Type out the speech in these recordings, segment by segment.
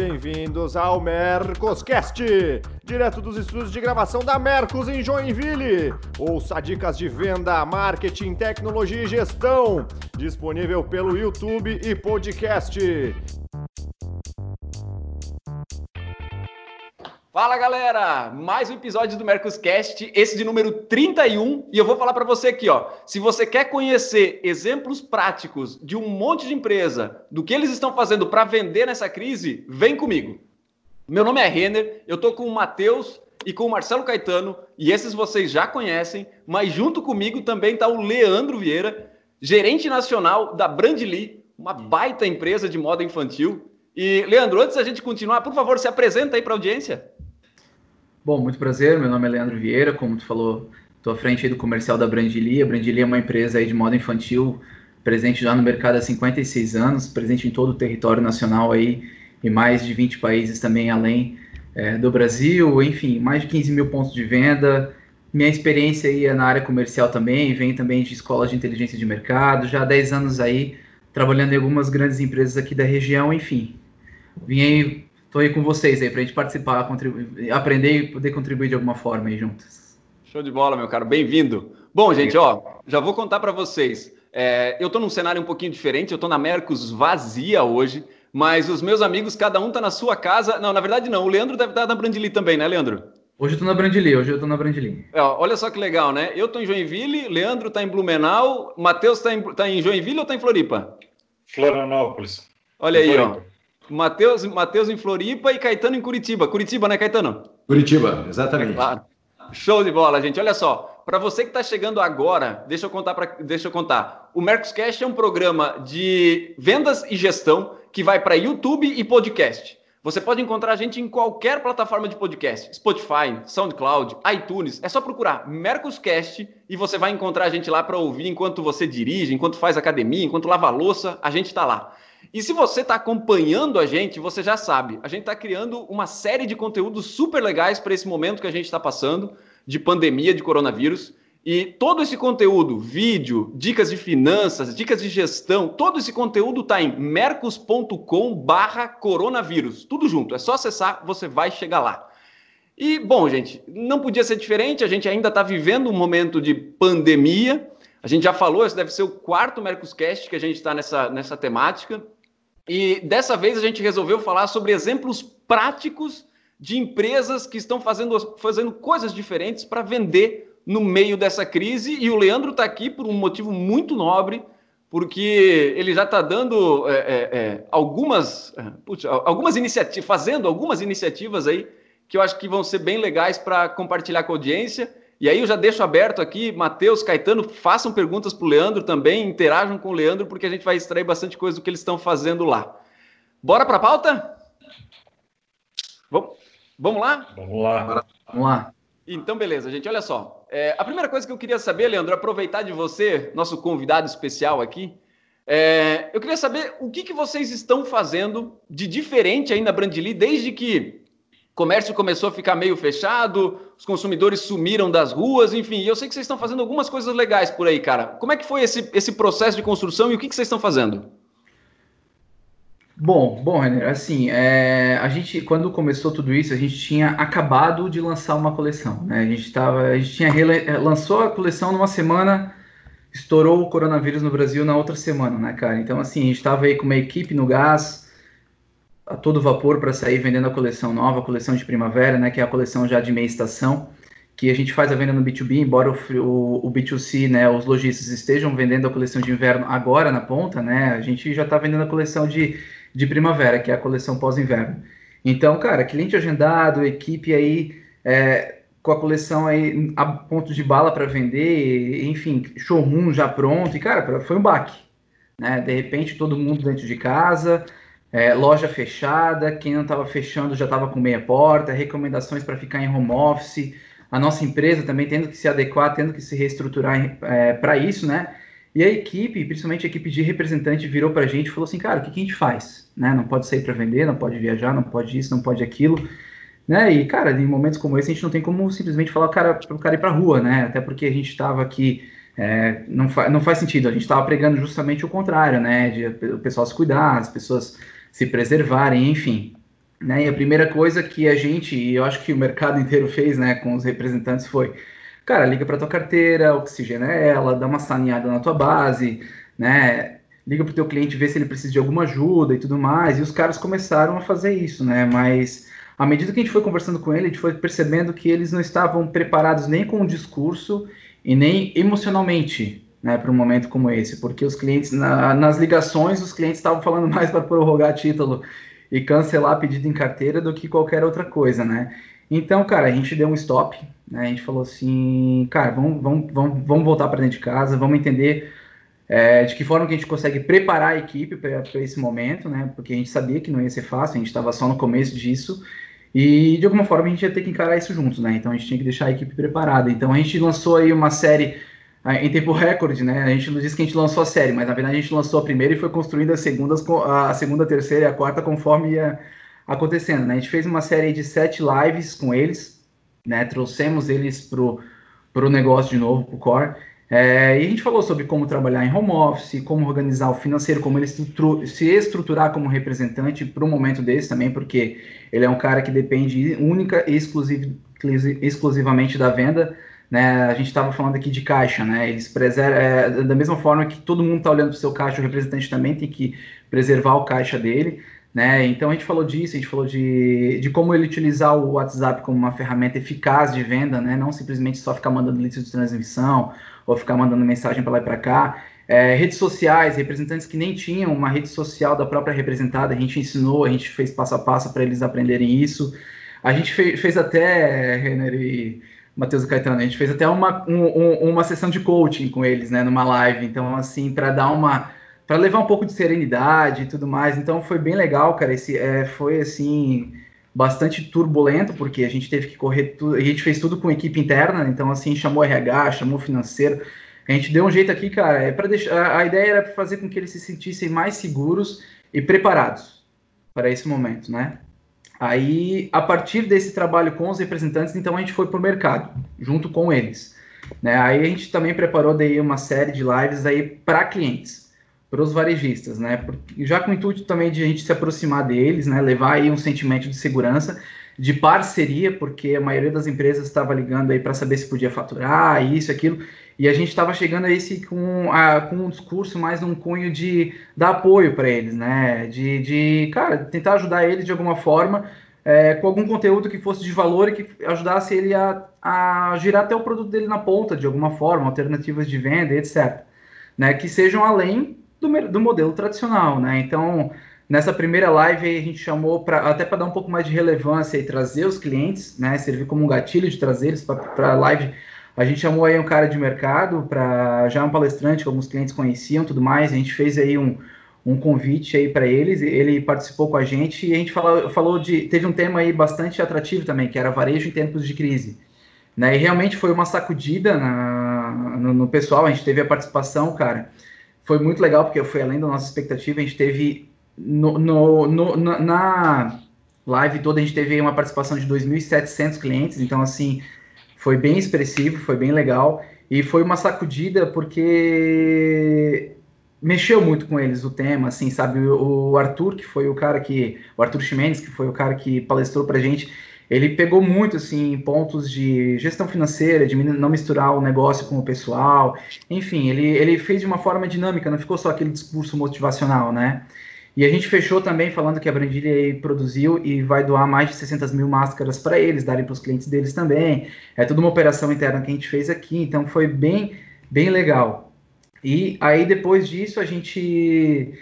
Bem-vindos ao Mercoscast, direto dos estúdios de gravação da Mercos em Joinville. Ouça dicas de venda, marketing, tecnologia e gestão, disponível pelo YouTube e podcast. Fala galera, mais um episódio do Mercoscast, esse de número 31, e eu vou falar para você aqui, ó. Se você quer conhecer exemplos práticos de um monte de empresa, do que eles estão fazendo para vender nessa crise, vem comigo. Meu nome é Renner, eu tô com o Matheus e com o Marcelo Caetano, e esses vocês já conhecem, mas junto comigo também tá o Leandro Vieira, gerente nacional da Brandly, uma baita empresa de moda infantil. E Leandro, antes da gente continuar, por favor, se apresenta aí para a audiência. Bom, muito prazer, meu nome é Leandro Vieira, como tu falou, estou à frente do comercial da Brandili. A Brandili é uma empresa de moda infantil, presente já no mercado há 56 anos, presente em todo o território nacional aí, e mais de 20 países também além é, do Brasil, enfim, mais de 15 mil pontos de venda. Minha experiência aí é na área comercial também, vem também de escolas de inteligência de mercado, já há 10 anos aí, trabalhando em algumas grandes empresas aqui da região, enfim. Vim aí Estou aí com vocês aí para a gente participar, aprender e poder contribuir de alguma forma aí juntos. Show de bola, meu caro. Bem-vindo. Bom, gente, ó, já vou contar para vocês. É, eu estou num cenário um pouquinho diferente. Eu estou na Mercos vazia hoje, mas os meus amigos, cada um está na sua casa. Não, na verdade não. O Leandro deve estar tá na Brandili também, né, Leandro? Hoje eu tô na Brandili, hoje eu tô na Brandili. É, olha só que legal, né? Eu tô em Joinville, Leandro tá em Blumenau, Matheus tá em, tá em Joinville ou tá em Floripa? Florianópolis. Olha aí, Floripa. ó. Matheus, Matheus em Floripa e Caetano em Curitiba. Curitiba, né, Caetano? Curitiba, exatamente. É claro. Show de bola, gente. Olha só, para você que está chegando agora, deixa eu contar para, deixa eu contar. O Mercoscast é um programa de vendas e gestão que vai para YouTube e podcast. Você pode encontrar a gente em qualquer plataforma de podcast, Spotify, SoundCloud, iTunes. É só procurar Mercoscast e você vai encontrar a gente lá para ouvir enquanto você dirige, enquanto faz academia, enquanto lava louça, a gente está lá. E se você está acompanhando a gente, você já sabe, a gente está criando uma série de conteúdos super legais para esse momento que a gente está passando de pandemia de coronavírus. E todo esse conteúdo, vídeo, dicas de finanças, dicas de gestão, todo esse conteúdo está em mercos.com barra coronavírus. Tudo junto, é só acessar, você vai chegar lá. E, bom, gente, não podia ser diferente, a gente ainda está vivendo um momento de pandemia, a gente já falou, esse deve ser o quarto Mercoscast que a gente está nessa, nessa temática. E dessa vez a gente resolveu falar sobre exemplos práticos de empresas que estão fazendo, fazendo coisas diferentes para vender no meio dessa crise. E o Leandro está aqui por um motivo muito nobre, porque ele já está dando é, é, é, algumas, é, putz, algumas iniciativas, fazendo algumas iniciativas aí que eu acho que vão ser bem legais para compartilhar com a audiência. E aí eu já deixo aberto aqui, Matheus, Caetano, façam perguntas para o Leandro também, interajam com o Leandro, porque a gente vai extrair bastante coisa do que eles estão fazendo lá. Bora para a pauta? Vamos, vamos lá? Vamos lá. Vamos lá. Então, beleza, gente. Olha só. É, a primeira coisa que eu queria saber, Leandro, aproveitar de você, nosso convidado especial aqui, é, eu queria saber o que, que vocês estão fazendo de diferente aí na Brandly desde que comércio começou a ficar meio fechado, os consumidores sumiram das ruas, enfim. eu sei que vocês estão fazendo algumas coisas legais por aí, cara. Como é que foi esse, esse processo de construção e o que, que vocês estão fazendo? Bom, bom, Renner, assim, é, a gente, quando começou tudo isso, a gente tinha acabado de lançar uma coleção, né? A gente tava, a gente tinha é, lançou a coleção numa semana, estourou o coronavírus no Brasil na outra semana, né, cara? Então, assim, a gente estava aí com uma equipe no gás, a todo vapor para sair vendendo a coleção nova, a coleção de primavera, né, que é a coleção já de meia estação, que a gente faz a venda no B2B, embora o, o, o B2C, né, os lojistas estejam vendendo a coleção de inverno agora na ponta, né, a gente já está vendendo a coleção de, de primavera, que é a coleção pós-inverno. Então, cara, cliente agendado, equipe aí é, com a coleção aí a ponto de bala para vender, enfim, showroom já pronto, e cara, foi um baque, né, de repente todo mundo dentro de casa, é, loja fechada, quem não estava fechando já estava com meia porta, recomendações para ficar em home office, a nossa empresa também tendo que se adequar, tendo que se reestruturar é, para isso, né? E a equipe, principalmente a equipe de representante, virou para a gente e falou assim, cara, o que, que a gente faz? Né? Não pode sair para vender, não pode viajar, não pode isso, não pode aquilo. Né? E, cara, em momentos como esse, a gente não tem como simplesmente falar para o cara ir para rua, né? Até porque a gente estava aqui é, não, fa não faz sentido. A gente estava pregando justamente o contrário, né? De o pessoal se cuidar, as pessoas se preservarem, enfim. Né? E a primeira coisa que a gente, e eu acho que o mercado inteiro fez né, com os representantes foi, cara, liga para tua carteira, oxigena ela, dá uma saneada na tua base, né? Liga para o teu cliente ver se ele precisa de alguma ajuda e tudo mais. E os caras começaram a fazer isso, né? Mas à medida que a gente foi conversando com ele, a gente foi percebendo que eles não estavam preparados nem com o discurso e nem emocionalmente né, para um momento como esse, porque os clientes, na, nas ligações, os clientes estavam falando mais para prorrogar título e cancelar pedido em carteira do que qualquer outra coisa, né? Então, cara, a gente deu um stop, né? A gente falou assim, cara, vamos, vamos, vamos, vamos voltar para dentro de casa, vamos entender é, de que forma que a gente consegue preparar a equipe para esse momento, né? Porque a gente sabia que não ia ser fácil, a gente estava só no começo disso. E de alguma forma a gente ia ter que encarar isso juntos, né? Então a gente tinha que deixar a equipe preparada. Então a gente lançou aí uma série em tempo recorde, né? A gente não disse que a gente lançou a série, mas na verdade a gente lançou a primeira e foi construindo as segundas, a segunda, a terceira e a quarta conforme ia acontecendo, né? A gente fez uma série de sete lives com eles, né? Trouxemos eles pro, pro negócio de novo, pro core. É, e a gente falou sobre como trabalhar em home office, como organizar o financeiro, como ele se estruturar como representante para um momento desse também, porque ele é um cara que depende única e exclusiv, exclusivamente da venda né, a gente estava falando aqui de caixa, né? Eles preservam, é, da mesma forma que todo mundo está olhando para o seu caixa, o representante também tem que preservar o caixa dele, né? Então a gente falou disso, a gente falou de, de como ele utilizar o WhatsApp como uma ferramenta eficaz de venda, né? Não simplesmente só ficar mandando listas de transmissão ou ficar mandando mensagem para lá e para cá. É, redes sociais, representantes que nem tinham uma rede social da própria representada, a gente ensinou, a gente fez passo a passo para eles aprenderem isso. A gente fez, fez até, Renner e Matheus Caetano. A gente fez até uma, um, uma sessão de coaching com eles, né, numa live. Então, assim, para dar uma. para levar um pouco de serenidade e tudo mais. Então, foi bem legal, cara. Esse, é, foi, assim, bastante turbulento, porque a gente teve que correr tudo. A gente fez tudo com equipe interna. Então, assim, chamou RH, chamou financeiro. A gente deu um jeito aqui, cara. É para deixar. A ideia era fazer com que eles se sentissem mais seguros e preparados para esse momento, né? Aí, a partir desse trabalho com os representantes, então a gente foi para o mercado, junto com eles. Né? Aí a gente também preparou daí uma série de lives aí para clientes, para os varejistas, né? Já com o intuito também de a gente se aproximar deles, né? Levar aí um sentimento de segurança, de parceria, porque a maioria das empresas estava ligando aí para saber se podia faturar, isso, aquilo. E a gente estava chegando a esse com, a, com um discurso mais um cunho de dar apoio para eles, né? De, de, cara, tentar ajudar eles de alguma forma, é, com algum conteúdo que fosse de valor e que ajudasse ele a, a girar até o produto dele na ponta, de alguma forma, alternativas de venda, etc. Né? Que sejam além do, do modelo tradicional, né? Então, nessa primeira live a gente chamou pra, até para dar um pouco mais de relevância e trazer os clientes, né? Servir como um gatilho de trazer eles para a live a gente chamou aí um cara de mercado para já um palestrante que alguns clientes conheciam, tudo mais. A gente fez aí um, um convite aí para eles. Ele participou com a gente e a gente falou, falou de teve um tema aí bastante atrativo também, que era varejo em tempos de crise. Né? E realmente foi uma sacudida na, no, no pessoal. A gente teve a participação, cara. Foi muito legal porque foi além da nossa expectativa. A gente teve no, no, no na live toda a gente teve uma participação de 2.700 clientes. Então assim foi bem expressivo, foi bem legal e foi uma sacudida porque mexeu muito com eles o tema, assim, sabe? O, Arthur, que foi o cara que. O Arthur Ximenes, que foi o cara que palestrou pra gente, ele pegou muito, assim, pontos de gestão financeira, de não misturar o negócio com o pessoal. Enfim, ele, ele fez de uma forma dinâmica, não ficou só aquele discurso motivacional, né? E a gente fechou também falando que a Brandilha produziu e vai doar mais de 600 mil máscaras para eles, darem para os clientes deles também. É tudo uma operação interna que a gente fez aqui, então foi bem, bem legal. E aí depois disso a gente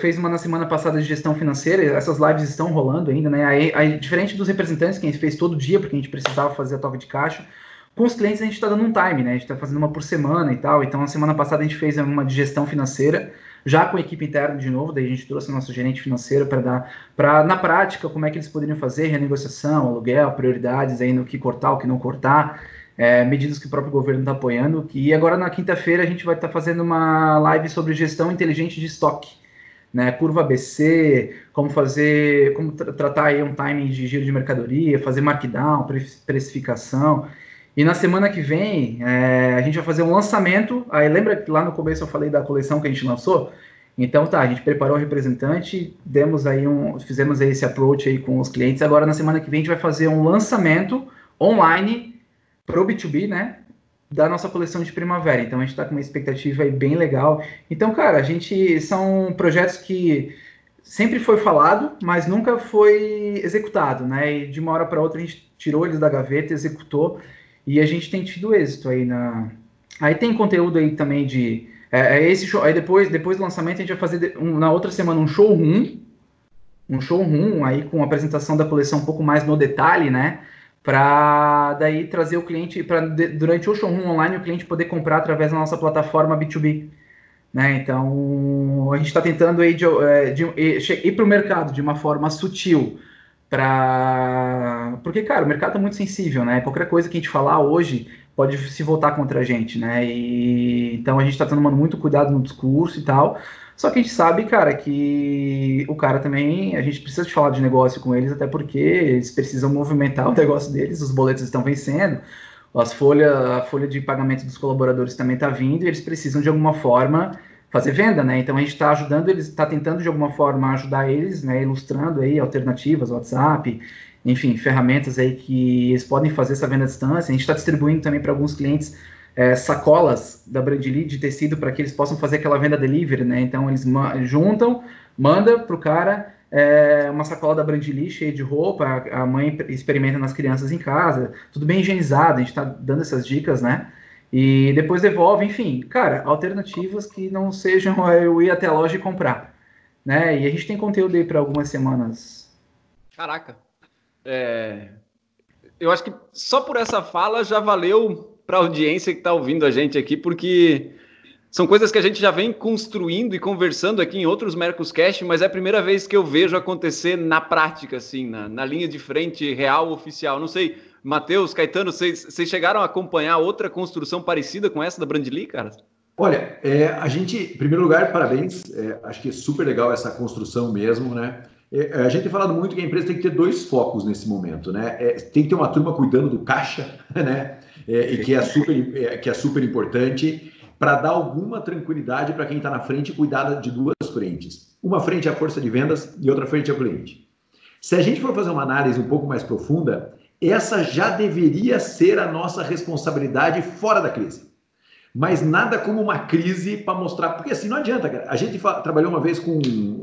fez uma na semana passada de gestão financeira, essas lives estão rolando ainda, né? Aí, aí, diferente dos representantes que a gente fez todo dia, porque a gente precisava fazer a toca de caixa, com os clientes a gente está dando um time, né? A gente está fazendo uma por semana e tal. Então, na semana passada a gente fez uma de gestão financeira já com a equipe interna de novo, daí a gente trouxe o nosso gerente financeiro para dar, para na prática, como é que eles poderiam fazer renegociação, aluguel, prioridades aí no que cortar, o que não cortar, é, medidas que o próprio governo está apoiando. E agora na quinta-feira a gente vai estar tá fazendo uma live sobre gestão inteligente de estoque. Né, curva ABC, como fazer, como tra tratar aí um timing de giro de mercadoria, fazer markdown, precificação. E na semana que vem, é, a gente vai fazer um lançamento. Aí lembra que lá no começo eu falei da coleção que a gente lançou? Então tá, a gente preparou o representante, demos aí um, fizemos aí esse approach aí com os clientes. Agora na semana que vem a gente vai fazer um lançamento online para o B2B, né? Da nossa coleção de primavera. Então a gente está com uma expectativa aí bem legal. Então, cara, a gente são projetos que sempre foi falado, mas nunca foi executado, né? E de uma hora para outra a gente tirou eles da gaveta, executou e a gente tem tido êxito aí na. Aí tem conteúdo aí também de é, é, esse show. Aí depois, depois do lançamento a gente vai fazer um, na outra semana um showroom, um showroom aí com apresentação da coleção um pouco mais no detalhe, né? Para daí trazer o cliente para durante o showroom online o cliente poder comprar através da nossa plataforma B2B. Né? Então, a gente está tentando ir, de, é, de, ir, ir para o mercado de uma forma sutil, para porque, cara, o mercado está muito sensível, né? Qualquer coisa que a gente falar hoje pode se voltar contra a gente, né? E, então, a gente está tomando muito cuidado no discurso e tal, só que a gente sabe, cara, que o cara também, a gente precisa de falar de negócio com eles, até porque eles precisam movimentar o negócio deles, os boletos estão vencendo, as folha, a folha de pagamento dos colaboradores também está vindo e eles precisam de alguma forma fazer venda, né? Então a gente está ajudando eles, está tentando de alguma forma ajudar eles, né? Ilustrando aí alternativas, WhatsApp, enfim, ferramentas aí que eles podem fazer essa venda à distância. A gente está distribuindo também para alguns clientes é, sacolas da Brandly de tecido para que eles possam fazer aquela venda delivery, né? Então eles juntam, manda para o cara é, uma sacola da Brandly cheia de roupa, a mãe experimenta nas crianças em casa, tudo bem higienizado, a gente está dando essas dicas, né? E depois devolve, enfim, cara, alternativas que não sejam eu ir até a loja e comprar, né? E a gente tem conteúdo aí para algumas semanas. Caraca, é... eu acho que só por essa fala já valeu para a audiência que está ouvindo a gente aqui, porque são coisas que a gente já vem construindo e conversando aqui em outros Mercoscast, mas é a primeira vez que eu vejo acontecer na prática, assim, na, na linha de frente real, oficial. Não sei, Matheus, Caetano, vocês, chegaram a acompanhar outra construção parecida com essa da Brandly, cara? Olha, é, a gente, em primeiro lugar, parabéns. É, acho que é super legal essa construção mesmo, né? É, a gente tem falado muito que a empresa tem que ter dois focos nesse momento, né? É, tem que ter uma turma cuidando do caixa, né? É, e que é super, é, que é super importante para dar alguma tranquilidade para quem está na frente e cuidar de duas frentes. Uma frente é a força de vendas e outra frente é o cliente. Se a gente for fazer uma análise um pouco mais profunda, essa já deveria ser a nossa responsabilidade fora da crise. Mas nada como uma crise para mostrar, porque assim não adianta, cara. A gente trabalhou uma vez com,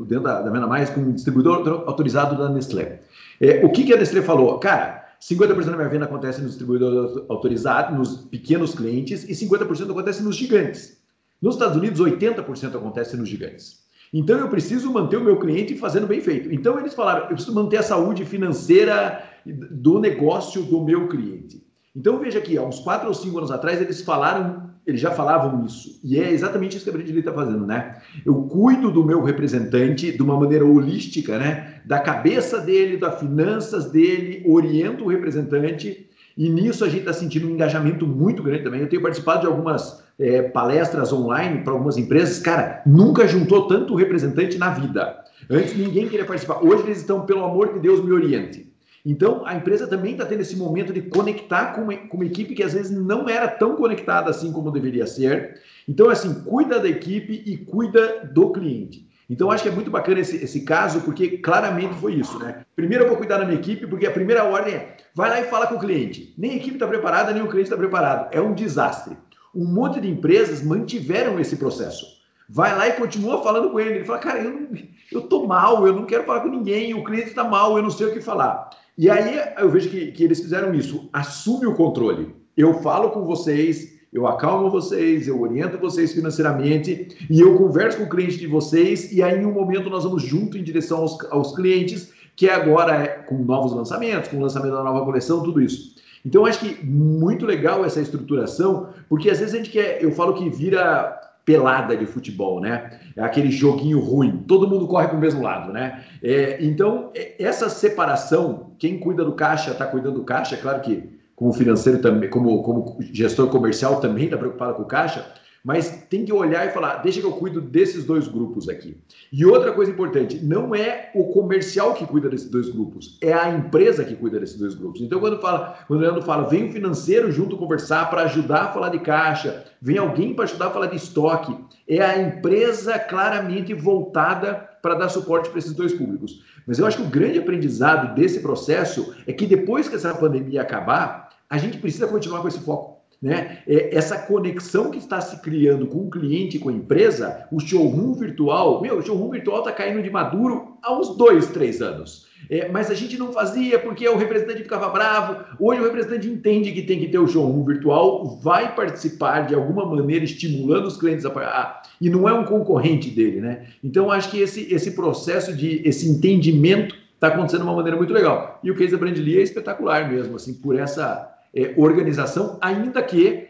dentro da, da Venda Mais, com um distribuidor autorizado da Nestlé. É, o que, que a Nestlé falou? Cara, 50% da minha venda acontece nos distribuidores autorizados, nos pequenos clientes, e 50% acontece nos gigantes. Nos Estados Unidos, 80% acontece nos gigantes. Então, eu preciso manter o meu cliente fazendo bem feito. Então, eles falaram: eu preciso manter a saúde financeira do negócio do meu cliente. Então, veja aqui, há uns quatro ou cinco anos atrás, eles falaram, eles já falavam isso. E é exatamente isso que a Brandly está fazendo, né? Eu cuido do meu representante de uma maneira holística, né? Da cabeça dele, das finanças dele, oriento o representante. E nisso a gente está sentindo um engajamento muito grande também. Eu tenho participado de algumas é, palestras online para algumas empresas. Cara, nunca juntou tanto representante na vida. Antes ninguém queria participar. Hoje eles estão, pelo amor de Deus, me oriente. Então, a empresa também está tendo esse momento de conectar com uma, com uma, equipe que às vezes não era tão conectada assim como deveria ser. Então, assim, cuida da equipe e cuida do cliente. Então, acho que é muito bacana esse, esse caso, porque claramente foi isso, né? Primeiro, eu vou cuidar da minha equipe, porque a primeira ordem é vai lá e fala com o cliente. Nem a equipe está preparada, nem o cliente está preparado. É um desastre. Um monte de empresas mantiveram esse processo. Vai lá e continua falando com ele. Ele fala, cara, eu, não, eu tô mal, eu não quero falar com ninguém, o cliente está mal, eu não sei o que falar. E aí eu vejo que, que eles fizeram isso. Assume o controle. Eu falo com vocês, eu acalmo vocês, eu oriento vocês financeiramente e eu converso com o cliente de vocês e aí em um momento nós vamos junto em direção aos, aos clientes, que agora é com novos lançamentos, com o lançamento da nova coleção, tudo isso. Então, acho que muito legal essa estruturação, porque às vezes a gente quer, eu falo que vira pelada de futebol, né? É aquele joguinho ruim, todo mundo corre para o mesmo lado, né? É, então, é, essa separação, quem cuida do caixa está cuidando do caixa, é claro que como financeiro também, como, como gestor comercial também está preocupado com o caixa, Mas tem que olhar e falar, deixa que eu cuido desses dois grupos aqui. E outra coisa importante, não é o comercial que cuida desses dois grupos, é a empresa que cuida desses dois grupos. Então, quando, fala, quando o Leandro fala, vem o financeiro junto conversar para ajudar a falar de caixa, vem alguém para ajudar a falar de estoque, é a empresa claramente voltada para dar suporte para esses dois públicos. Mas eu acho que o grande aprendizado desse processo é que depois que essa pandemia acabar, a gente precisa continuar com esse foco. Né? É, essa conexão que está se criando com o cliente com a empresa, o showroom virtual, meu, o showroom virtual está caindo de maduro há uns dois, três anos. É, mas a gente não fazia porque o representante ficava bravo. Hoje o representante entende que tem que ter o showroom virtual, vai participar de alguma maneira, estimulando os clientes a, a e não é um concorrente dele, né? Então acho que esse, esse processo de esse entendimento está acontecendo de uma maneira muito legal. E o case da Brandly é espetacular mesmo, assim, por essa é, organização, ainda que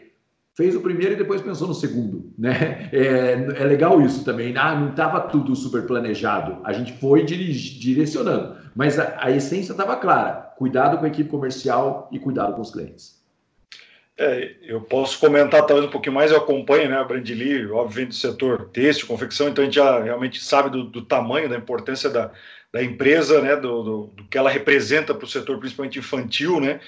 fez o primeiro e depois pensou no segundo, né? É, é legal isso também. Ah, não estava tudo super planejado. A gente foi direcionando, mas a, a essência estava clara: cuidado com a equipe comercial e cuidado com os clientes. É, eu posso comentar talvez um pouquinho mais, eu acompanho né, a Brandly, obviamente do setor têxtil, confecção, então a gente já realmente sabe do, do tamanho, da importância da, da empresa, né, do, do, do que ela representa para o setor, principalmente infantil, né,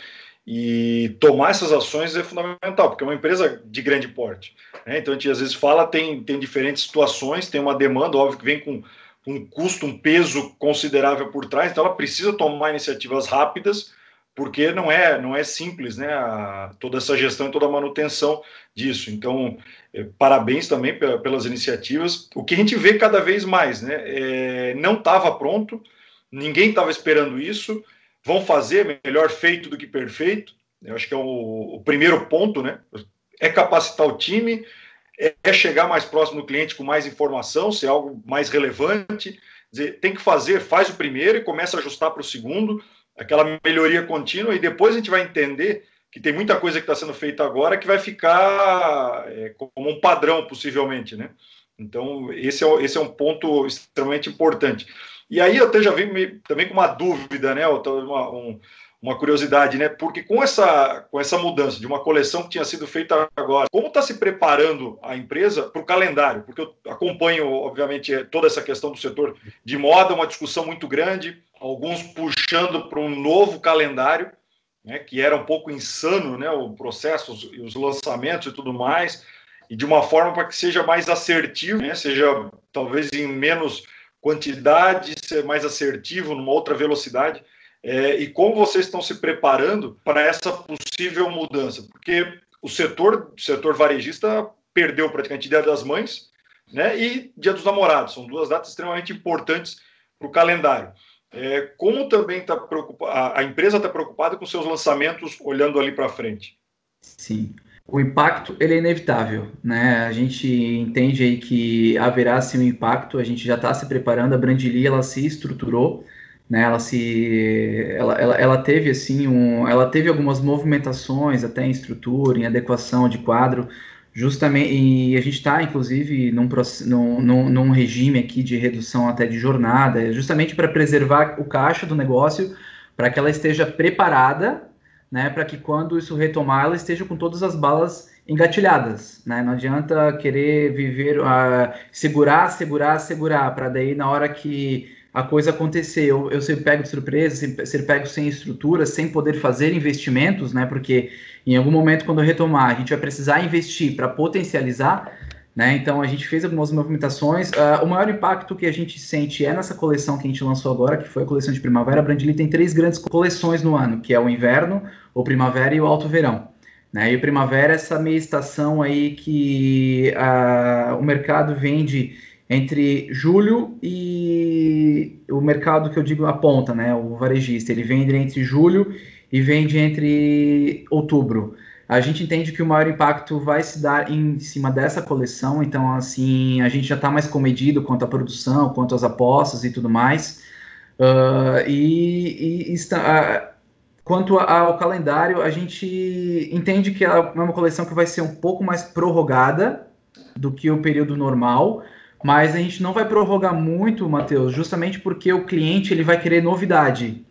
e tomar essas ações é fundamental, porque é uma empresa de grande porte. Né? Então a gente às vezes fala, tem, tem diferentes situações, tem uma demanda, óbvio que vem com um custo, um peso considerável por trás, então ela precisa tomar iniciativas rápidas, porque não é não é simples, né? A, toda essa gestão e toda a manutenção disso. Então, é, parabéns também pelas iniciativas. O que a gente vê cada vez mais, né? É, não estava pronto, ninguém estava esperando isso vão fazer melhor feito do que perfeito. Eu acho que é o, o primeiro ponto, né? É capacitar o time, é, é, chegar mais próximo do cliente com mais informação, ser algo mais relevante. Dizer, tem que fazer, faz o primeiro e começa a ajustar para o segundo, aquela melhoria contínua, e depois a gente vai entender que tem muita coisa que está sendo feita agora que vai ficar é, como um padrão, possivelmente, né? Então, esse é, esse é um ponto extremamente importante. E aí eu até já vim também com uma dúvida, né? Uma, um, uma curiosidade, né? Porque com essa, com essa mudança de uma coleção que tinha sido feita agora, como está se preparando a empresa para o calendário? Porque eu acompanho, obviamente, toda essa questão do setor de moda, uma discussão muito grande, alguns puxando para um novo calendário, né? Que era um pouco insano, né? O processo, os, os lançamentos e tudo mais, e de uma forma para que seja mais assertivo, né? Seja talvez em menos quantidade, ser mais assertivo, numa outra velocidade. É, e como vocês estão se preparando para essa possível mudança? Porque o setor, setor varejista perdeu praticamente Dia das Mães né, e Dia dos Namorados. São duas datas extremamente importantes para o calendário. É, como também está preocupada, a empresa está preocupada com seus lançamentos olhando ali para frente? Sim o impacto ele é inevitável, né? A gente entende aí que haverá sim um impacto, a gente já está se preparando, a Brandili ela se estruturou, né? Ela se, ela, ela, ela, teve assim um, ela teve algumas movimentações até em estrutura, em adequação de quadro, justamente e a gente está inclusive num, num, num regime aqui de redução até de jornada, justamente para preservar o caixa do negócio, para que ela esteja preparada né, para que quando isso retomar, ela esteja com todas as balas engatilhadas, né? Não adianta querer viver, uh, segurar, segurar, segurar, para daí na hora que a coisa acontecer, eu, eu ser pego de surpresa, ser, ser pego sem estrutura, sem poder fazer investimentos, né? Porque em algum momento, quando retomar, a gente vai precisar investir para potencializar, né? Então a gente fez algumas movimentações. Uh, o maior impacto que a gente sente é nessa coleção que a gente lançou agora, que foi a coleção de primavera. A Brandly tem três grandes coleções no ano, que é o inverno, o primavera e o alto verão. Né? E o primavera é essa meia estação aí que uh, o mercado vende entre julho e o mercado que eu digo a ponta, né? O varejista, ele vende entre julho e vende entre outubro a gente entende que o maior impacto vai se dar em cima dessa coleção, então assim a gente já está mais comedido quanto à produção, quanto às apostas e tudo mais. Uh, e, e está, uh, quanto ao calendário, a gente entende que é uma coleção que vai ser um pouco mais prorrogada do que o período normal, mas a gente não vai prorrogar muito, Matheus, justamente porque o cliente ele vai querer novidade.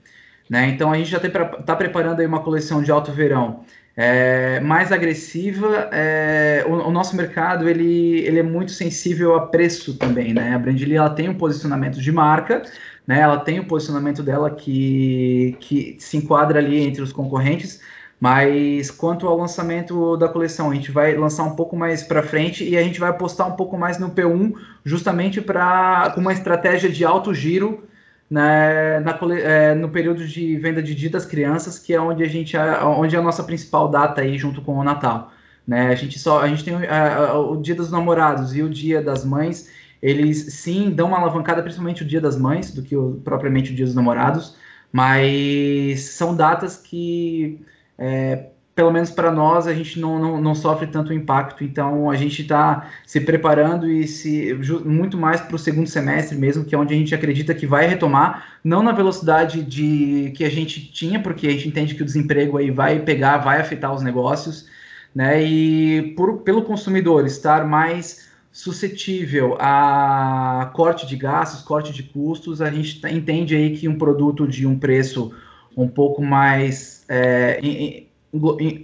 Né? Então a gente já está preparando aí uma coleção de alto verão é, mais agressiva. É, o, o, nosso mercado ele, ele é muito sensível a preço também. Né? A Brandly ela tem um posicionamento de marca, né? ela tem o um posicionamento dela que, que se enquadra ali entre os concorrentes. Mas quanto ao lançamento da coleção, a gente vai lançar um pouco mais para frente e a gente vai apostar um pouco mais no P1, justamente para com uma estratégia de alto giro na, é, no período de venda de dia das crianças, que é onde a gente onde é a nossa principal data aí junto com o Natal. Né? A gente só a gente tem o Dia dos Namorados e o Dia das Mães, eles sim dão uma alavancada, principalmente o Dia das Mães, do que o, propriamente o Dia dos Namorados, mas são datas que é, pelo menos para nós, a gente não, não, não, sofre tanto impacto. Então, a gente está se preparando e se muito mais para o segundo semestre mesmo, que é onde a gente acredita que vai retomar, não na velocidade de que a gente tinha, porque a gente entende que o desemprego aí vai pegar, vai afetar os negócios, né? E por, pelo consumidor estar mais suscetível a corte de gastos, corte de custos, a gente entende aí que um produto de um preço um pouco mais é,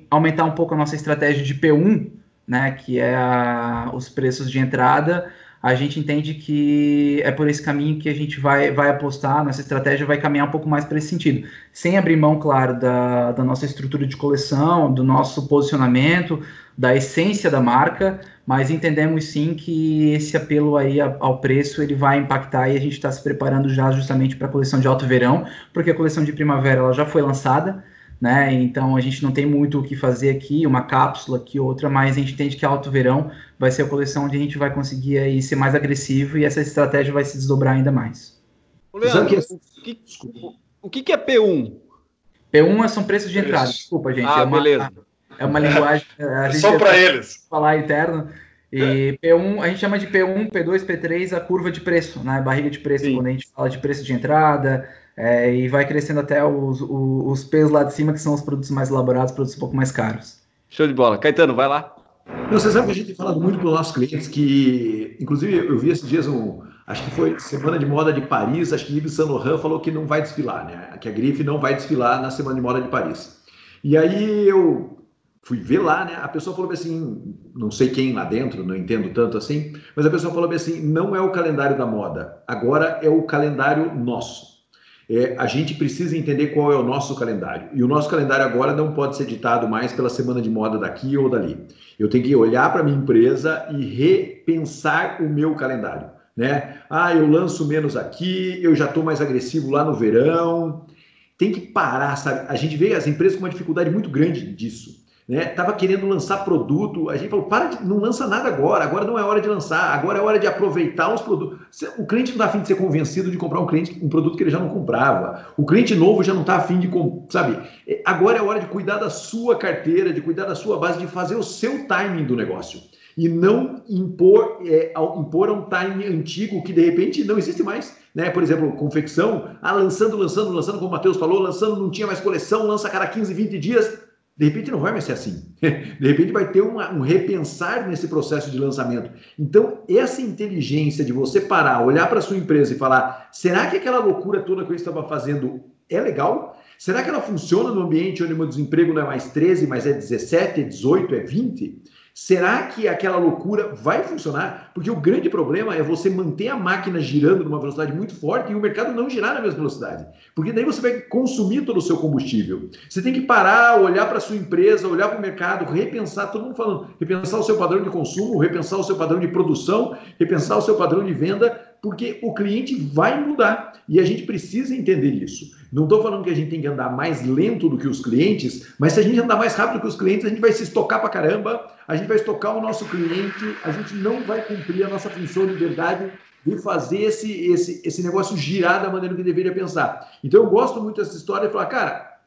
aumentar um pouco a nossa estratégia de P1, né, que é a, os preços de entrada, a gente entende que é por esse caminho que a gente vai, vai apostar, nossa estratégia vai caminhar um pouco mais para esse sentido, sem abrir mão, claro, da, da nossa estrutura de coleção, do nosso posicionamento, da essência da marca, mas entendemos sim que esse apelo aí ao preço ele vai impactar e a gente está se preparando já justamente para a coleção de alto verão, porque a coleção de primavera ela já foi lançada, né? Então a gente não tem muito o que fazer aqui, uma cápsula aqui, outra, mas a gente entende que alto verão vai ser a coleção onde a gente vai conseguir aí ser mais agressivo e essa estratégia vai se desdobrar ainda mais. Leandro, o, que, o que é P1? P1 são preços de entrada, desculpa, gente. Ah, é uma, beleza. É uma linguagem. É só para eles. Falar interno. E P1, a gente chama de P1, P2, P3 a curva de preço, né? Barriga de preço, Sim. quando a gente fala de preço de entrada, é, e vai crescendo até os, os, os P's lá de cima, que são os produtos mais elaborados, produtos um pouco mais caros. Show de bola. Caetano, vai lá. Não, você sabe que a gente tem falado muito para os nossos clientes que, inclusive, eu vi esses dias um, acho que foi Semana de Moda de Paris, acho que Yves Saint Laurent falou que não vai desfilar, né? Que a grife não vai desfilar na Semana de Moda de Paris. E aí eu fui ver lá, né? A pessoa falou assim, não sei quem lá dentro, não entendo tanto assim, mas a pessoa falou assim, não é o calendário da moda, agora é o calendário nosso. É, a gente precisa entender qual é o nosso calendário. E o nosso calendário agora não pode ser ditado mais pela semana de moda daqui ou dali. Eu tenho que olhar para minha empresa e repensar o meu calendário. Né? Ah, eu lanço menos aqui, eu já estou mais agressivo lá no verão. Tem que parar, sabe? A gente vê as empresas com uma dificuldade muito grande disso né? Tava querendo lançar produto, a gente falou, para de, não lança nada agora, agora não é hora de lançar, agora é hora de aproveitar os produtos. O cliente não está afim de ser convencido de comprar um cliente, um produto que ele já não comprava. O cliente novo já não está afim de, sabe? É, agora é hora de cuidar da sua carteira, de cuidar da sua base, de fazer o seu timing do negócio. E não impor, é, impor um timing antigo que de repente não existe mais. Né? Por exemplo, confecção, ah, lançando, lançando, lançando, como o Matheus falou, lançando, não tinha mais coleção, lança a cada 15, 20 dias de repente não vai mais ser assim. De repente vai ter uma, um repensar nesse processo de lançamento. Então, essa inteligência de você parar, olhar para sua empresa e falar: será que aquela loucura toda que eu estava fazendo é legal? Será que ela funciona no ambiente onde o meu desemprego não é mais 13, mas é 17, é 18, é 20? Será que aquela loucura vai funcionar? Porque o grande problema é você manter a máquina girando numa velocidade muito forte e o mercado não girar na mesma velocidade. Porque daí você vai consumir todo o seu combustível. Você tem que parar, olhar para a sua empresa, olhar para o mercado, repensar, todo mundo falando, repensar o seu padrão de consumo, repensar o seu padrão de produção, repensar o seu padrão de venda, porque o cliente vai mudar e a gente precisa entender isso. Não estou falando que a gente tem que andar mais lento do que os clientes, mas se a gente andar mais rápido que os clientes, a gente vai se estocar para caramba, a gente vai estocar o nosso cliente, a gente não vai cumprir a nossa função de verdade de fazer esse, esse, esse negócio girar da maneira que deveria pensar. Então eu gosto muito dessa história e falar, cara,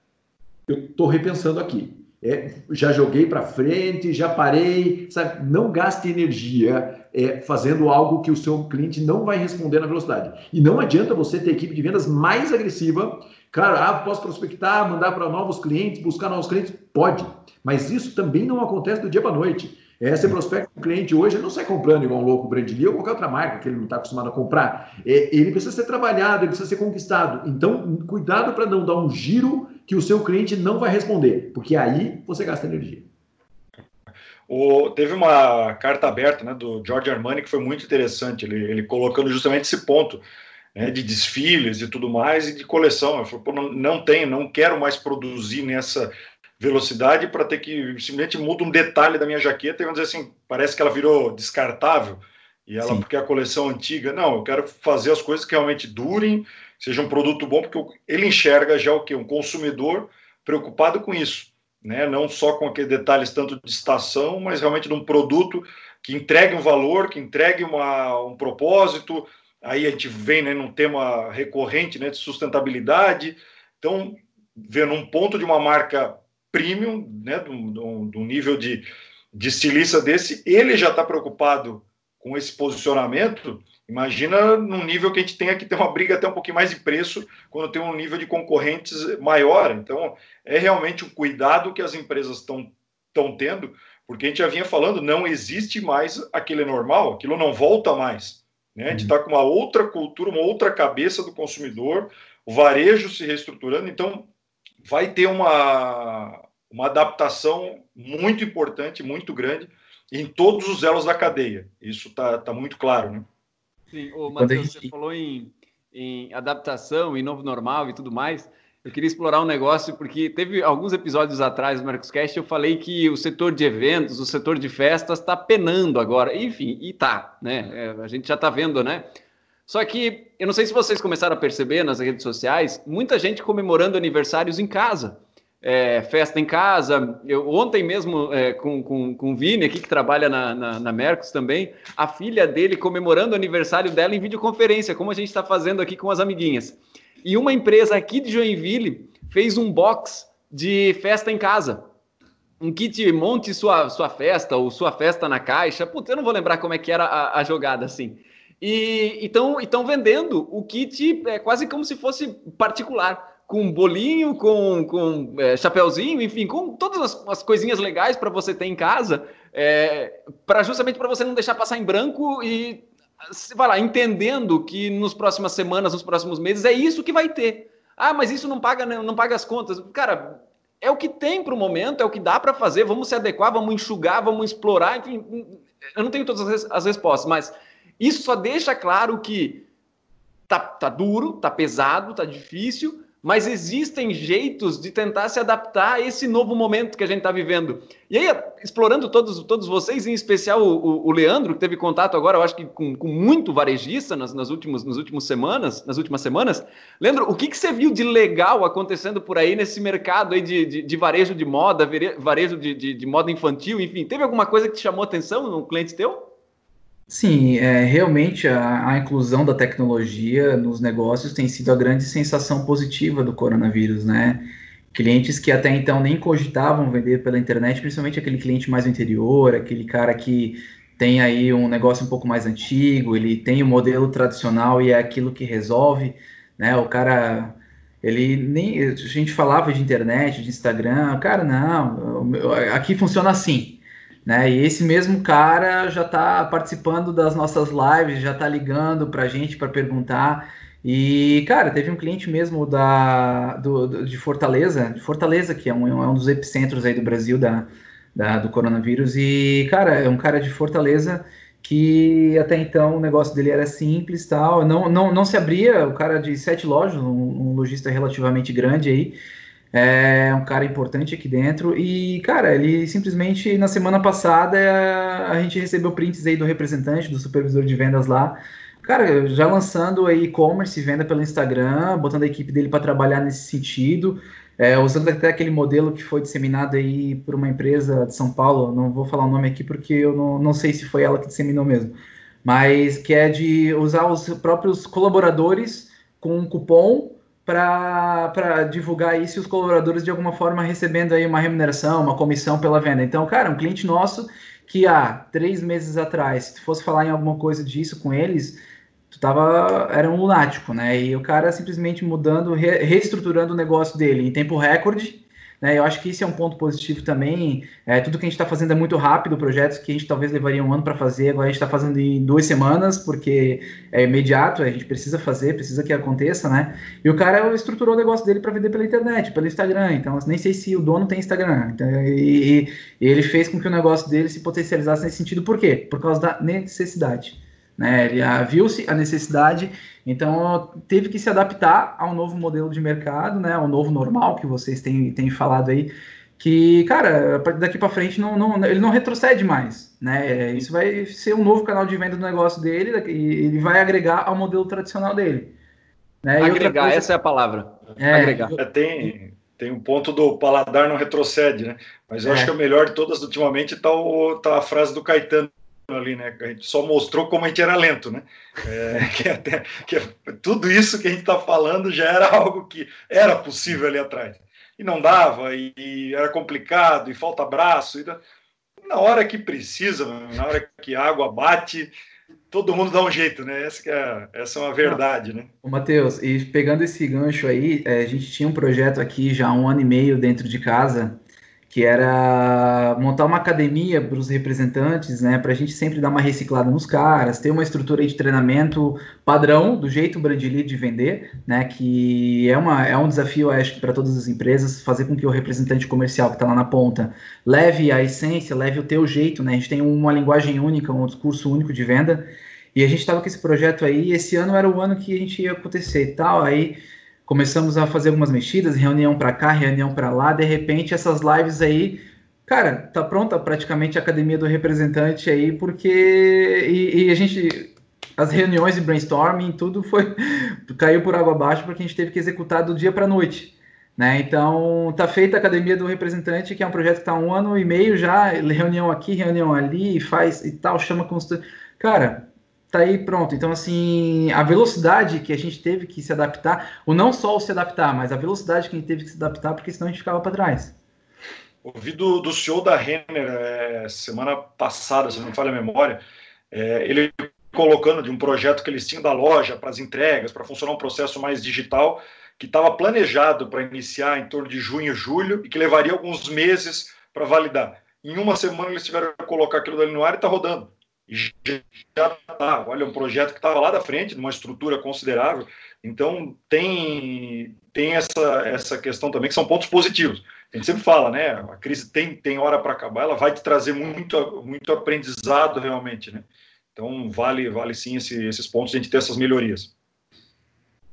eu estou repensando aqui. É, já joguei para frente, já parei, sabe? Não gaste energia é, fazendo algo que o seu cliente não vai responder na velocidade. E não adianta você ter equipe de vendas mais agressiva. Claro, ah, posso prospectar, mandar para novos clientes, buscar novos clientes? Pode. Mas isso também não acontece do dia para noite. É, você prospecta um cliente hoje, ele não sai comprando igual um louco Brandly ou qualquer outra marca que ele não está acostumado a comprar. É, ele precisa ser trabalhado, ele precisa ser conquistado. Então, cuidado para não dar um giro que o seu cliente não vai responder, porque aí você gasta energia. O, teve uma carta aberta né, do George Armani que foi muito interessante, ele, ele colocando justamente esse ponto né, de desfiles e tudo mais, e de coleção. Eu falei, não, não tenho, não quero mais produzir nessa velocidade para ter que simplesmente muda um detalhe da minha jaqueta e vamos dizer assim, parece que ela virou descartável e ela Sim. porque é a coleção antiga. Não, eu quero fazer as coisas que realmente durem, seja um produto bom, porque ele enxerga já o que um consumidor preocupado com isso, né? Não só com aqueles detalhes tanto de estação, mas realmente de um produto que entregue um valor, que entregue uma, um propósito. Aí a gente vem né, num tema recorrente né, de sustentabilidade. Então, vendo um ponto de uma marca premium, né, do, do nível de, de estilista desse, ele já está preocupado com esse posicionamento. Imagina num nível que a gente tenha que ter uma briga até um pouquinho mais de preço quando tem um nível de concorrentes maior. Então, é realmente um cuidado que as empresas estão estão tendo, porque a gente já vinha falando, não existe mais aquele normal, aquilo não volta mais. Né? A gente está com uma outra cultura, uma outra cabeça do consumidor, o varejo se reestruturando, então vai ter uma, uma adaptação muito importante, muito grande em todos os elos da cadeia. Isso está tá muito claro, né? Sim, o Matheus, gente... você falou em, em adaptação, em novo normal e tudo mais. Eu queria explorar um negócio, porque teve alguns episódios atrás do Mercoscast, eu falei que o setor de eventos, o setor de festas está penando agora. Enfim, e tá, né? É, a gente já está vendo, né? Só que eu não sei se vocês começaram a perceber nas redes sociais, muita gente comemorando aniversários em casa. É, festa em casa. Eu, ontem mesmo, é, com, com, com o Vini aqui, que trabalha na, na, na Mercos também, a filha dele comemorando o aniversário dela em videoconferência, como a gente está fazendo aqui com as amiguinhas. E uma empresa aqui de Joinville fez um box de festa em casa. Um kit monte sua, sua festa ou sua festa na caixa. Putz, eu não vou lembrar como é que era a, a jogada assim. E estão vendendo o kit é quase como se fosse particular, com bolinho, com, com é, chapéuzinho, enfim, com todas as, as coisinhas legais para você ter em casa, é, para justamente para você não deixar passar em branco e vai lá entendendo que nos próximas semanas, nos próximos meses é isso que vai ter. Ah, mas isso não paga não paga as contas, cara. É o que tem para o momento, é o que dá para fazer. Vamos se adequar, vamos enxugar, vamos explorar. Enfim, eu não tenho todas as respostas, mas isso só deixa claro que tá, tá duro, tá pesado, tá difícil, mas existem jeitos de tentar se adaptar a esse novo momento que a gente está vivendo. E aí, explorando todos, todos vocês, em especial o, o Leandro, que teve contato agora, eu acho que com, com muito varejista nas, nas, últimas, nas últimas semanas, nas últimas semanas. Leandro, o que, que você viu de legal acontecendo por aí nesse mercado aí de, de, de varejo de moda, varejo de, de, de moda infantil, enfim? Teve alguma coisa que te chamou atenção no cliente teu? Sim, é, realmente a, a, inclusão da tecnologia nos negócios tem sido a grande sensação positiva do coronavírus, né? Clientes que até então nem cogitavam vender pela internet, principalmente aquele cliente mais interior, aquele cara que tem aí um negócio um pouco mais antigo, ele tem o um modelo tradicional e é aquilo que resolve, né? O cara, ele nem a gente falava de internet, de Instagram, cara, não, aqui funciona assim né? E esse mesmo cara já está participando das nossas lives, já está ligando para a gente para perguntar. E, cara, teve um cliente mesmo da, do, de Fortaleza, de Fortaleza, que é um, é um dos epicentros aí do Brasil da, da, do coronavírus. E, cara, é um cara de Fortaleza que até então o negócio dele era simples tal, não, não, não se abria, o cara de sete lojas, um, um lojista relativamente grande aí, é um cara importante aqui dentro. E, cara, ele simplesmente na semana passada a gente recebeu prints aí do representante, do supervisor de vendas lá. Cara, já lançando aí e-commerce, venda pelo Instagram, botando a equipe dele para trabalhar nesse sentido, é, usando até aquele modelo que foi disseminado aí por uma empresa de São Paulo, não vou falar o nome aqui porque eu não, não sei se foi ela que disseminou mesmo, mas que é de usar os próprios colaboradores com um cupom para divulgar isso e os colaboradores de alguma forma recebendo aí uma remuneração, uma comissão pela venda. Então, cara, um cliente nosso que há três meses atrás, se tu fosse falar em alguma coisa disso com eles, tu tava, era um lunático, né? E o cara simplesmente mudando, re, reestruturando o negócio dele em tempo recorde, Né? Eu acho que isso é um ponto positivo também. É, tudo que a gente está fazendo é muito rápido, projetos que a gente talvez levaria um ano para fazer, agora a gente está fazendo em duas semanas, porque é imediato, a gente precisa fazer, precisa que aconteça, né? E o cara estruturou o negócio dele para vender pela internet, pelo Instagram. Então, nem sei se o dono tem Instagram. Então, e, e ele fez com que o negócio dele se potencializasse nesse sentido. Por quê? Por causa da necessidade. Né? Ele viu-se a necessidade, então teve que se adaptar ao novo modelo de mercado, né? ao novo normal que vocês têm, têm falado aí, que, cara, daqui para frente não, não, ele não retrocede mais, né? Isso vai ser um novo canal de venda do negócio dele e ele vai agregar ao modelo tradicional dele. Né? Agregar, coisa... essa é a palavra. É, agregar. É, tem, tem um ponto do paladar não retrocede, né? Mas eu é. acho que o melhor de todas ultimamente está tá a frase do Caetano ali, né? A gente só mostrou como a gente era lento, né? É, que até, que tudo isso que a gente está falando já era algo que era possível ali atrás. E não dava, e, e era complicado, e falta braço. E na hora que precisa, na hora que a água bate, todo mundo dá um jeito, né? Essa, é, essa é uma verdade, né? Ô, Matheus, e pegando esse gancho aí, é, a gente tinha um projeto aqui já há um ano e meio dentro de casa, que era montar uma academia para os representantes, né, para a gente sempre dar uma reciclada nos caras, ter uma estrutura de treinamento padrão, do jeito Brandly de vender, né, que é, uma, é um desafio, acho que para todas as empresas, fazer com que o representante comercial que está lá na ponta leve a essência, leve o teu jeito, né, a gente tem uma linguagem única, um discurso único de venda, e a gente estava com esse projeto aí, esse ano era o ano que a gente ia acontecer e tal, aí começamos a fazer algumas mexidas, reunião para cá, reunião para lá, de repente essas lives aí, cara, tá pronta praticamente a academia do representante aí, porque e, e a gente as reuniões de brainstorming, tudo foi caiu por água abaixo porque a gente teve que executar do dia para noite. Né? Então, tá feita a Academia do Representante, que é um projeto que está um ano e meio já, reunião aqui, reunião ali, faz e tal, chama constante. Cara, tá aí pronto. Então, assim, a velocidade que a gente teve que se adaptar, ou não só o se adaptar, mas a velocidade que a gente teve que se adaptar, porque senão a gente ficava para trás. Ouvi do, do CEO da Renner é, semana passada, se não me falha a memória, é, ele colocando de um projeto que eles tinham da loja para as entregas, para funcionar um processo mais digital, que estava planejado para iniciar em torno de junho julho e que levaria alguns meses para validar. Em uma semana eles tiveram que colocar aquilo dali no ar e está rodando já está. Olha, um projeto que estava lá da frente, numa estrutura considerável. Então, tem, tem essa, essa questão também, que são pontos positivos. A gente sempre fala, né? A crise tem, tem hora para acabar, ela vai te trazer muito, muito aprendizado realmente, né? Então, vale, vale sim esse, esses pontos, a gente ter essas melhorias.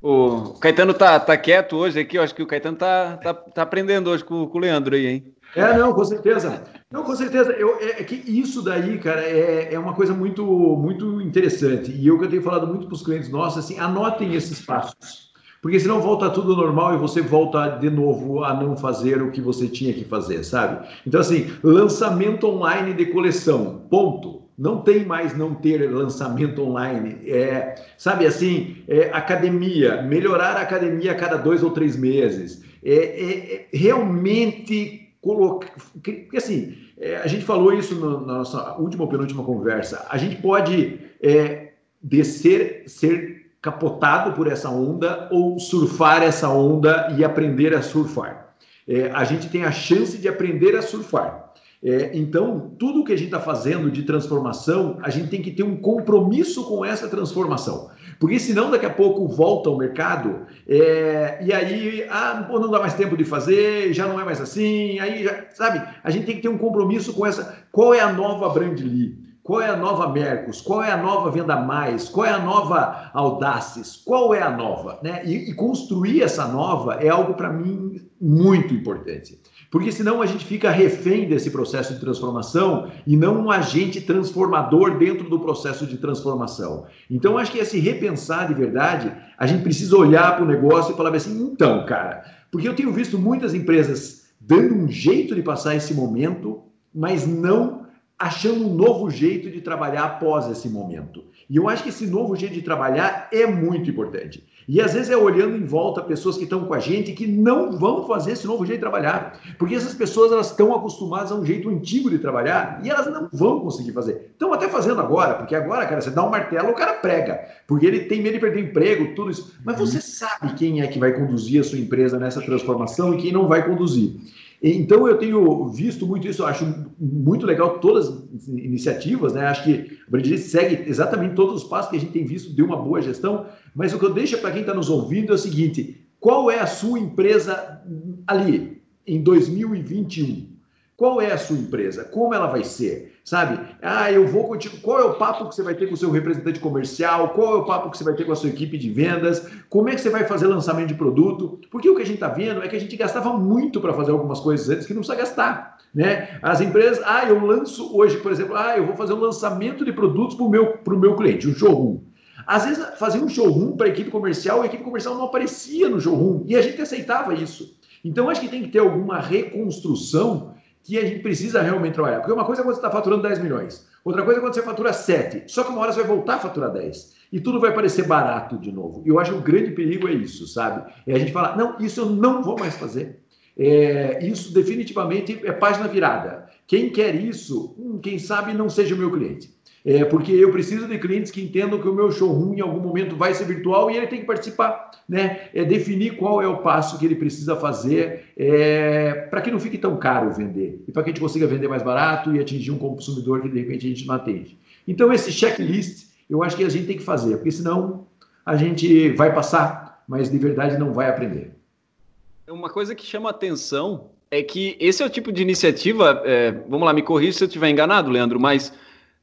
O Caetano tá, tá quieto hoje aqui, eu acho que o Caetano tá, tá, tá aprendendo hoje com, com o Leandro aí, hein? É, não, com certeza. Não, com certeza. Eu, é, é, que isso daí, cara, é, é uma coisa muito, muito interessante. E eu que eu tenho falado muito para os clientes nossos, assim, anotem esses passos. Porque senão volta tudo normal e você volta de novo a não fazer o que você tinha que fazer, sabe? Então, assim, lançamento online de coleção, ponto. Não tem mais não ter lançamento online. É, sabe assim, é, academia, melhorar a academia a cada dois ou três meses. É, é, é realmente colocar. Porque assim, é, a gente falou isso no, na nossa última ou penúltima conversa. A gente pode é, descer, ser capotado por essa onda ou surfar essa onda e aprender a surfar. É, a gente tem a chance de aprender a surfar. É, então, tudo que a gente está fazendo de transformação, a gente tem que ter um compromisso com essa transformação. Porque senão daqui a pouco volta ao mercado é, e aí ah, não dá mais tempo de fazer, já não é mais assim, aí já, sabe? A gente tem que ter um compromisso com essa. Qual é a nova Brand Lee? Qual é a nova Mercos? Qual é a nova Venda Mais? Qual é a nova Audaces? Qual é a nova? Né? E, e construir essa nova é algo para mim muito importante. Porque senão a gente fica refém desse processo de transformação e não um agente transformador dentro do processo de transformação. Então, acho que esse repensar de verdade, a gente precisa olhar para o negócio e falar assim: então, cara, porque eu tenho visto muitas empresas dando um jeito de passar esse momento, mas não achando um novo jeito de trabalhar após esse momento. E eu acho que esse novo jeito de trabalhar é muito importante. E às vezes é olhando em volta pessoas que estão com a gente que não vão fazer esse novo jeito de trabalhar, porque essas pessoas elas estão acostumadas a um jeito antigo de trabalhar e elas não vão conseguir fazer. Estão até fazendo agora, porque agora, cara, você dá um martelo, o cara prega, porque ele tem medo de perder emprego, tudo isso. Mas você sabe quem é que vai conduzir a sua empresa nessa transformação e quem não vai conduzir. Então eu tenho visto muito isso, acho muito legal todas as iniciativas, né? Acho que o Brandilli segue exatamente todos os passos que a gente tem visto de uma boa gestão, mas o que eu deixo para quem está nos ouvindo é o seguinte: qual é a sua empresa ali em 2021? Qual é a sua empresa? Como ela vai ser? Sabe? Ah, eu vou contigo. Qual é o papo que você vai ter com o seu representante comercial? Qual é o papo que você vai ter com a sua equipe de vendas? Como é que você vai fazer lançamento de produto? Porque o que a gente está vendo é que a gente gastava muito para fazer algumas coisas antes que não precisa gastar. Né? As empresas, ah, eu lanço hoje, por exemplo, ah, eu vou fazer um lançamento de produtos para o meu, meu cliente, um showroom. Às vezes, fazer um showroom para a equipe comercial, a equipe comercial não aparecia no showroom e a gente aceitava isso. Então, acho que tem que ter alguma reconstrução que a gente precisa realmente trabalhar. Porque uma coisa é quando você está faturando 10 milhões, outra coisa é quando você fatura 7, só que uma hora você vai voltar a faturar 10. E tudo vai parecer barato de novo. E eu acho que o grande perigo é isso, sabe? É a gente falar, não, isso eu não vou mais fazer. É, isso definitivamente é página virada. Quem quer isso, hum, quem sabe não seja o meu cliente. É, porque eu preciso de clientes que entendam que o meu showroom em algum momento vai ser virtual e ele tem que participar, né? É definir qual é o passo que ele precisa fazer é, para que não fique tão caro vender e para que a gente consiga vender mais barato e atingir um consumidor que de repente a gente não atende. Então esse checklist eu acho que a gente tem que fazer, porque senão a gente vai passar, mas de verdade não vai aprender. Uma coisa que chama atenção é que esse é o tipo de iniciativa. É, vamos lá, me corrija se eu estiver enganado, Leandro, mas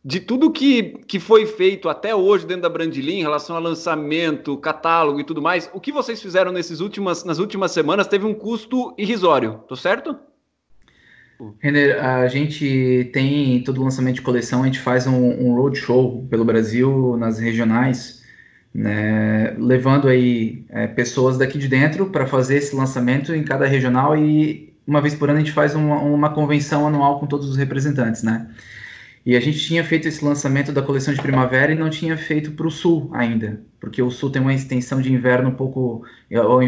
de tudo que, que foi feito até hoje dentro da Brandilin, em relação a lançamento, catálogo e tudo mais, o que vocês fizeram nesses últimas, nas últimas semanas teve um custo irrisório, tô certo? Renner, a gente tem todo lançamento de coleção, a gente faz um, um roadshow pelo Brasil, nas regionais, né, levando aí é, pessoas daqui de dentro para fazer esse lançamento em cada regional e uma vez por ano a gente faz uma, uma convenção anual com todos os representantes, né? E a gente tinha feito esse lançamento da coleção de primavera e não tinha feito para o sul ainda, porque o sul tem uma extensão de inverno um pouco.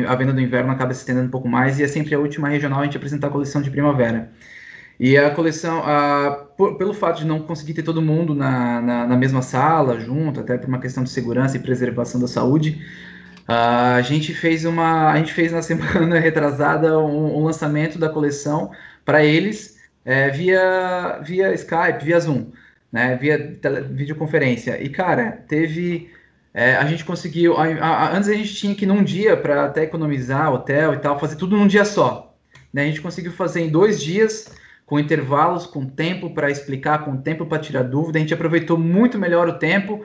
A venda do inverno acaba se estendendo um pouco mais e é sempre a última regional a gente apresentar a coleção de primavera. E a coleção, a, por, pelo fato de não conseguir ter todo mundo na, na, na, mesma sala, junto, até por uma questão de segurança e preservação da saúde, a gente fez uma. A gente fez na semana retrasada um, um lançamento da coleção para eles é, via, via Skype, via Zoom, né, via tele, videoconferência. E, cara, teve. É, a gente conseguiu. A, a, antes a gente tinha que num dia, para até economizar hotel e tal, fazer tudo num dia só. Né? A gente conseguiu fazer em dois dias, com intervalos, com tempo para explicar, com tempo para tirar dúvida. A gente aproveitou muito melhor o tempo.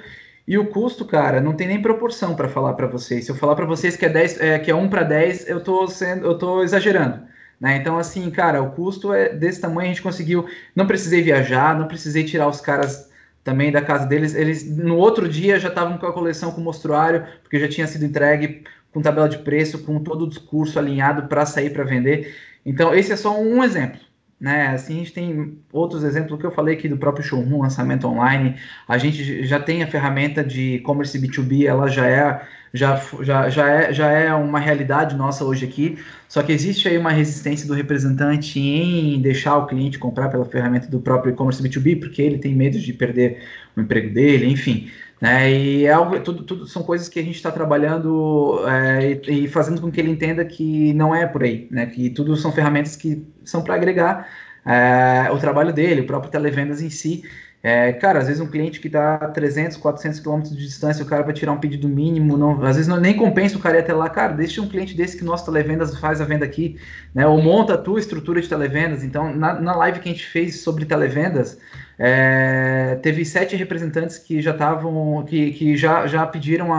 E o custo, cara, não tem nem proporção para falar para vocês. Se eu falar para vocês que é 10, é, que é 1 para 10, eu tô sendo, eu tô exagerando. Né? Então, assim, cara, o custo é desse tamanho, a gente conseguiu. Não precisei viajar, não precisei tirar os caras também da casa deles. Eles no outro dia já estavam com a coleção com o mostruário, porque já tinha sido entregue com tabela de preço, com todo o discurso alinhado para sair para vender. Então, esse é só um exemplo. Né? Assim, a gente tem outros exemplos que eu falei aqui do próprio showroom, lançamento online. A gente já tem a ferramenta de e-commerce B2B, ela já é já, já, já, é, já é uma realidade nossa hoje aqui, só que existe aí uma resistência do representante em deixar o cliente comprar pela ferramenta do próprio e-commerce B2B, porque ele tem medo de perder o emprego dele, enfim. Né? E é algo, tudo, tudo são coisas que a gente está trabalhando é, e, e, fazendo com que ele entenda que não é por aí, né? que tudo são ferramentas que são para agregar é, o trabalho dele, o próprio televendas em si, é, cara, às vezes um cliente que está a 300, 400 quilômetros de distância, o cara vai tirar um pedido mínimo, não, às vezes não, nem compensa o cara ir até lá, cara, deixa um cliente desse que nosso televendas faz a venda aqui, né, ou monta a tua estrutura de televendas. Então, na, na live que a gente fez sobre televendas, é, teve sete representantes que já estavam, que, que já, já pediram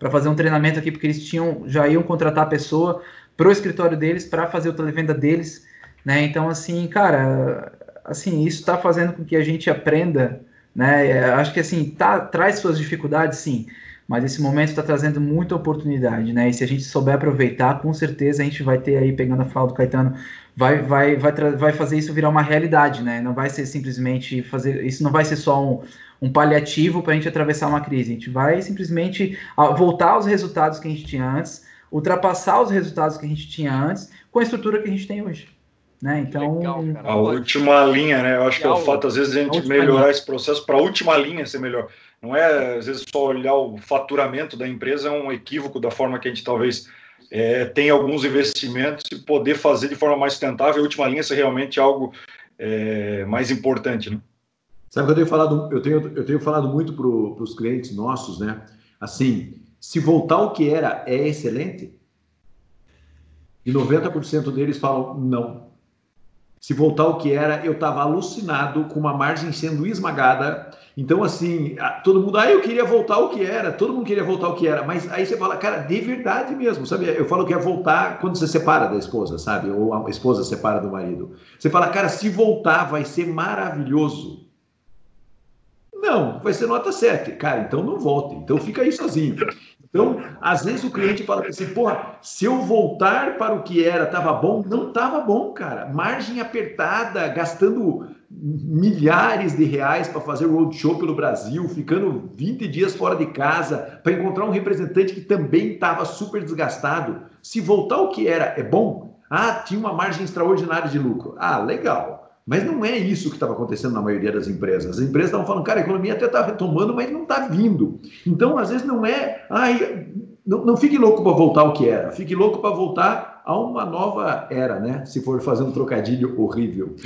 para fazer um treinamento aqui, porque eles tinham, já iam contratar a pessoa para o escritório deles, para fazer o televenda deles, né, então, assim, cara, assim, isso está fazendo com que a gente aprenda, né? É, acho que assim, tá, traz suas dificuldades, sim, mas esse momento está trazendo muita oportunidade, né? E se a gente souber aproveitar, com certeza a gente vai ter aí, pegando a fala do Caetano, vai, vai, vai, vai fazer isso virar uma realidade, né? Não vai ser simplesmente fazer, isso não vai ser só um, um paliativo para a gente atravessar uma crise, a gente vai simplesmente voltar aos resultados que a gente tinha antes, ultrapassar os resultados que a gente tinha antes com a estrutura que a gente tem hoje. Né? Então, Legal, a última linha, né? Eu acho Legal. que é o fato, às vezes, a gente a melhorar linha. esse processo para a última linha ser melhor. Não é, às vezes, só olhar o faturamento da empresa, é um equívoco da forma que a gente talvez é, tem alguns investimentos e poder fazer de forma mais sustentável, a última linha ser realmente algo é, mais importante. Né? Sabe que eu tenho falado, eu tenho, eu tenho falado muito para os clientes nossos, né? Assim, se voltar ao que era é excelente, e 90% deles falam não. Se voltar ao que era, eu estava alucinado com uma margem sendo esmagada. Então, assim, todo mundo, ah, eu queria voltar ao que era, todo mundo queria voltar ao que era, mas aí você fala, cara, de verdade mesmo, sabe? Eu falo que é voltar quando você separa da esposa, sabe? Ou a esposa separa do marido. Você fala, cara, se voltar vai ser maravilhoso. Não, vai ser nota 7. Cara, então não volte. Então fica aí sozinho. Então, às vezes o cliente fala assim, porra, se eu voltar para o que era, estava bom? Não estava bom, cara. Margem apertada, gastando milhares de reais para fazer roadshow pelo Brasil, ficando 20 dias fora de casa, para encontrar um representante que também estava super desgastado. Se voltar ao que era, é bom? Ah, tinha uma margem extraordinária de lucro. Ah, legal. Mas não é isso que estava acontecendo na maioria das empresas. As empresas estavam falando, cara, a economia até está retomando, mas não está vindo. Então, às vezes, não é. Ai, não, não fique louco para voltar ao que era. Fique louco para voltar a uma nova era, né? Se for fazer um trocadilho horrível.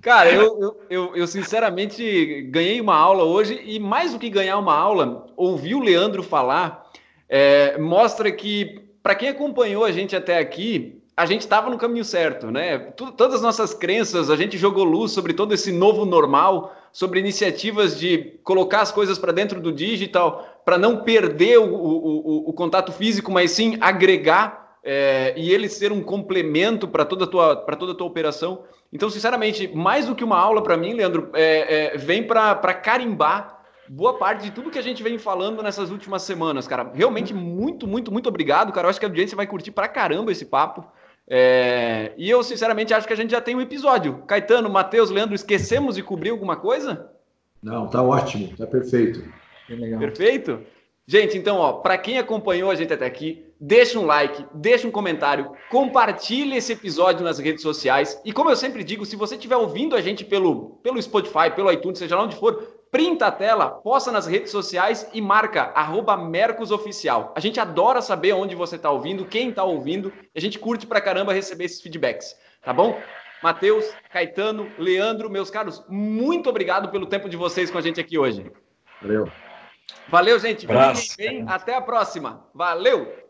Cara, eu, eu, eu, eu, sinceramente ganhei uma aula hoje e mais do que ganhar uma aula, ouvir o Leandro falar é, mostra que, para quem acompanhou a gente até aqui, a gente estava no caminho certo, né? todas as nossas crenças, a gente jogou luz sobre todo esse novo normal, sobre iniciativas de colocar as coisas para dentro do digital, para não perder o, o, o, contato físico, mas sim agregar é, e ele ser um complemento para toda, a tua, toda a tua operação. Então, sinceramente, mais do que uma aula para mim, Leandro, é, é, vem para carimbar boa parte de tudo que a gente vem falando nessas últimas semanas, cara. Realmente, muito, muito, muito obrigado, cara. Eu acho que a audiência vai curtir pra caramba esse papo. É, e eu, sinceramente, acho que a gente já tem um episódio. Caetano, Matheus, Leandro, esquecemos de cobrir alguma coisa? Não, tá ótimo, tá perfeito. Perfeito? Gente, então, ó, para quem acompanhou a gente até aqui, deixa um like, deixa um comentário, compartilhe esse episódio nas redes sociais. E como eu sempre digo, se você estiver ouvindo a gente pelo, pelo Spotify, pelo iTunes, seja lá onde for, printa a tela, posta nas redes sociais e marca @mercosoficial. A gente adora saber onde você está ouvindo, quem está ouvindo, e a gente curte pra caramba receber esses feedbacks, tá bom? Matheus, Caetano, Leandro, meus caros, muito obrigado pelo tempo de vocês com a gente aqui hoje. Valeu. Valeu, gente. Fiquem bem. Até a próxima. Valeu!